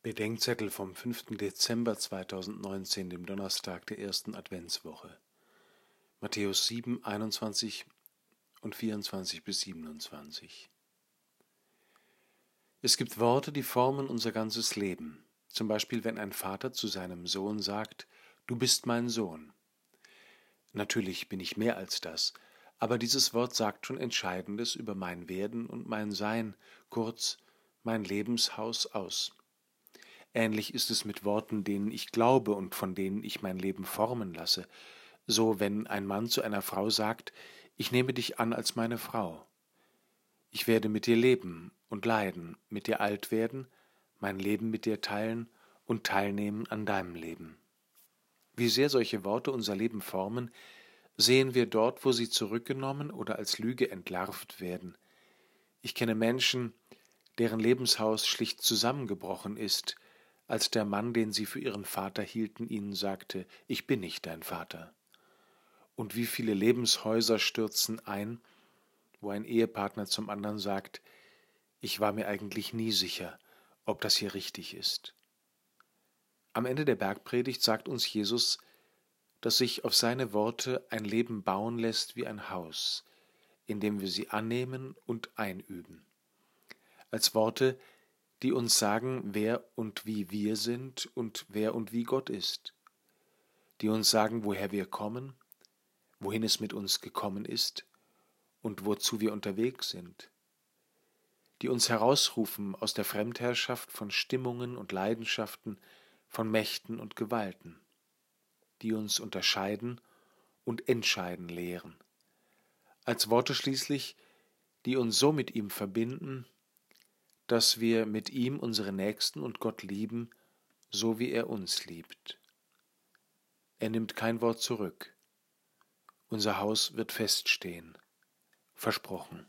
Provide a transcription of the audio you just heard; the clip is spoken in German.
Bedenkzettel vom 5. Dezember 2019, dem Donnerstag der ersten Adventswoche. Matthäus 7, 21 und 24 bis 27. Es gibt Worte, die formen unser ganzes Leben. Zum Beispiel, wenn ein Vater zu seinem Sohn sagt, Du bist mein Sohn. Natürlich bin ich mehr als das, aber dieses Wort sagt schon Entscheidendes über mein Werden und mein Sein, kurz mein Lebenshaus aus. Ähnlich ist es mit Worten, denen ich glaube und von denen ich mein Leben formen lasse. So, wenn ein Mann zu einer Frau sagt, ich nehme dich an als meine Frau. Ich werde mit dir leben und leiden, mit dir alt werden, mein Leben mit dir teilen und teilnehmen an deinem Leben. Wie sehr solche Worte unser Leben formen, sehen wir dort, wo sie zurückgenommen oder als Lüge entlarvt werden. Ich kenne Menschen, deren Lebenshaus schlicht zusammengebrochen ist, als der Mann, den sie für ihren Vater hielten, ihnen sagte, ich bin nicht dein Vater. Und wie viele Lebenshäuser stürzen ein, wo ein Ehepartner zum anderen sagt, ich war mir eigentlich nie sicher, ob das hier richtig ist. Am Ende der Bergpredigt sagt uns Jesus, dass sich auf seine Worte ein Leben bauen lässt wie ein Haus, in dem wir sie annehmen und einüben. Als Worte, die uns sagen, wer und wie wir sind und wer und wie Gott ist, die uns sagen, woher wir kommen, wohin es mit uns gekommen ist und wozu wir unterwegs sind, die uns herausrufen aus der Fremdherrschaft von Stimmungen und Leidenschaften, von Mächten und Gewalten, die uns unterscheiden und entscheiden lehren, als Worte schließlich, die uns so mit ihm verbinden, dass wir mit ihm unsere Nächsten und Gott lieben, so wie er uns liebt. Er nimmt kein Wort zurück. Unser Haus wird feststehen. Versprochen.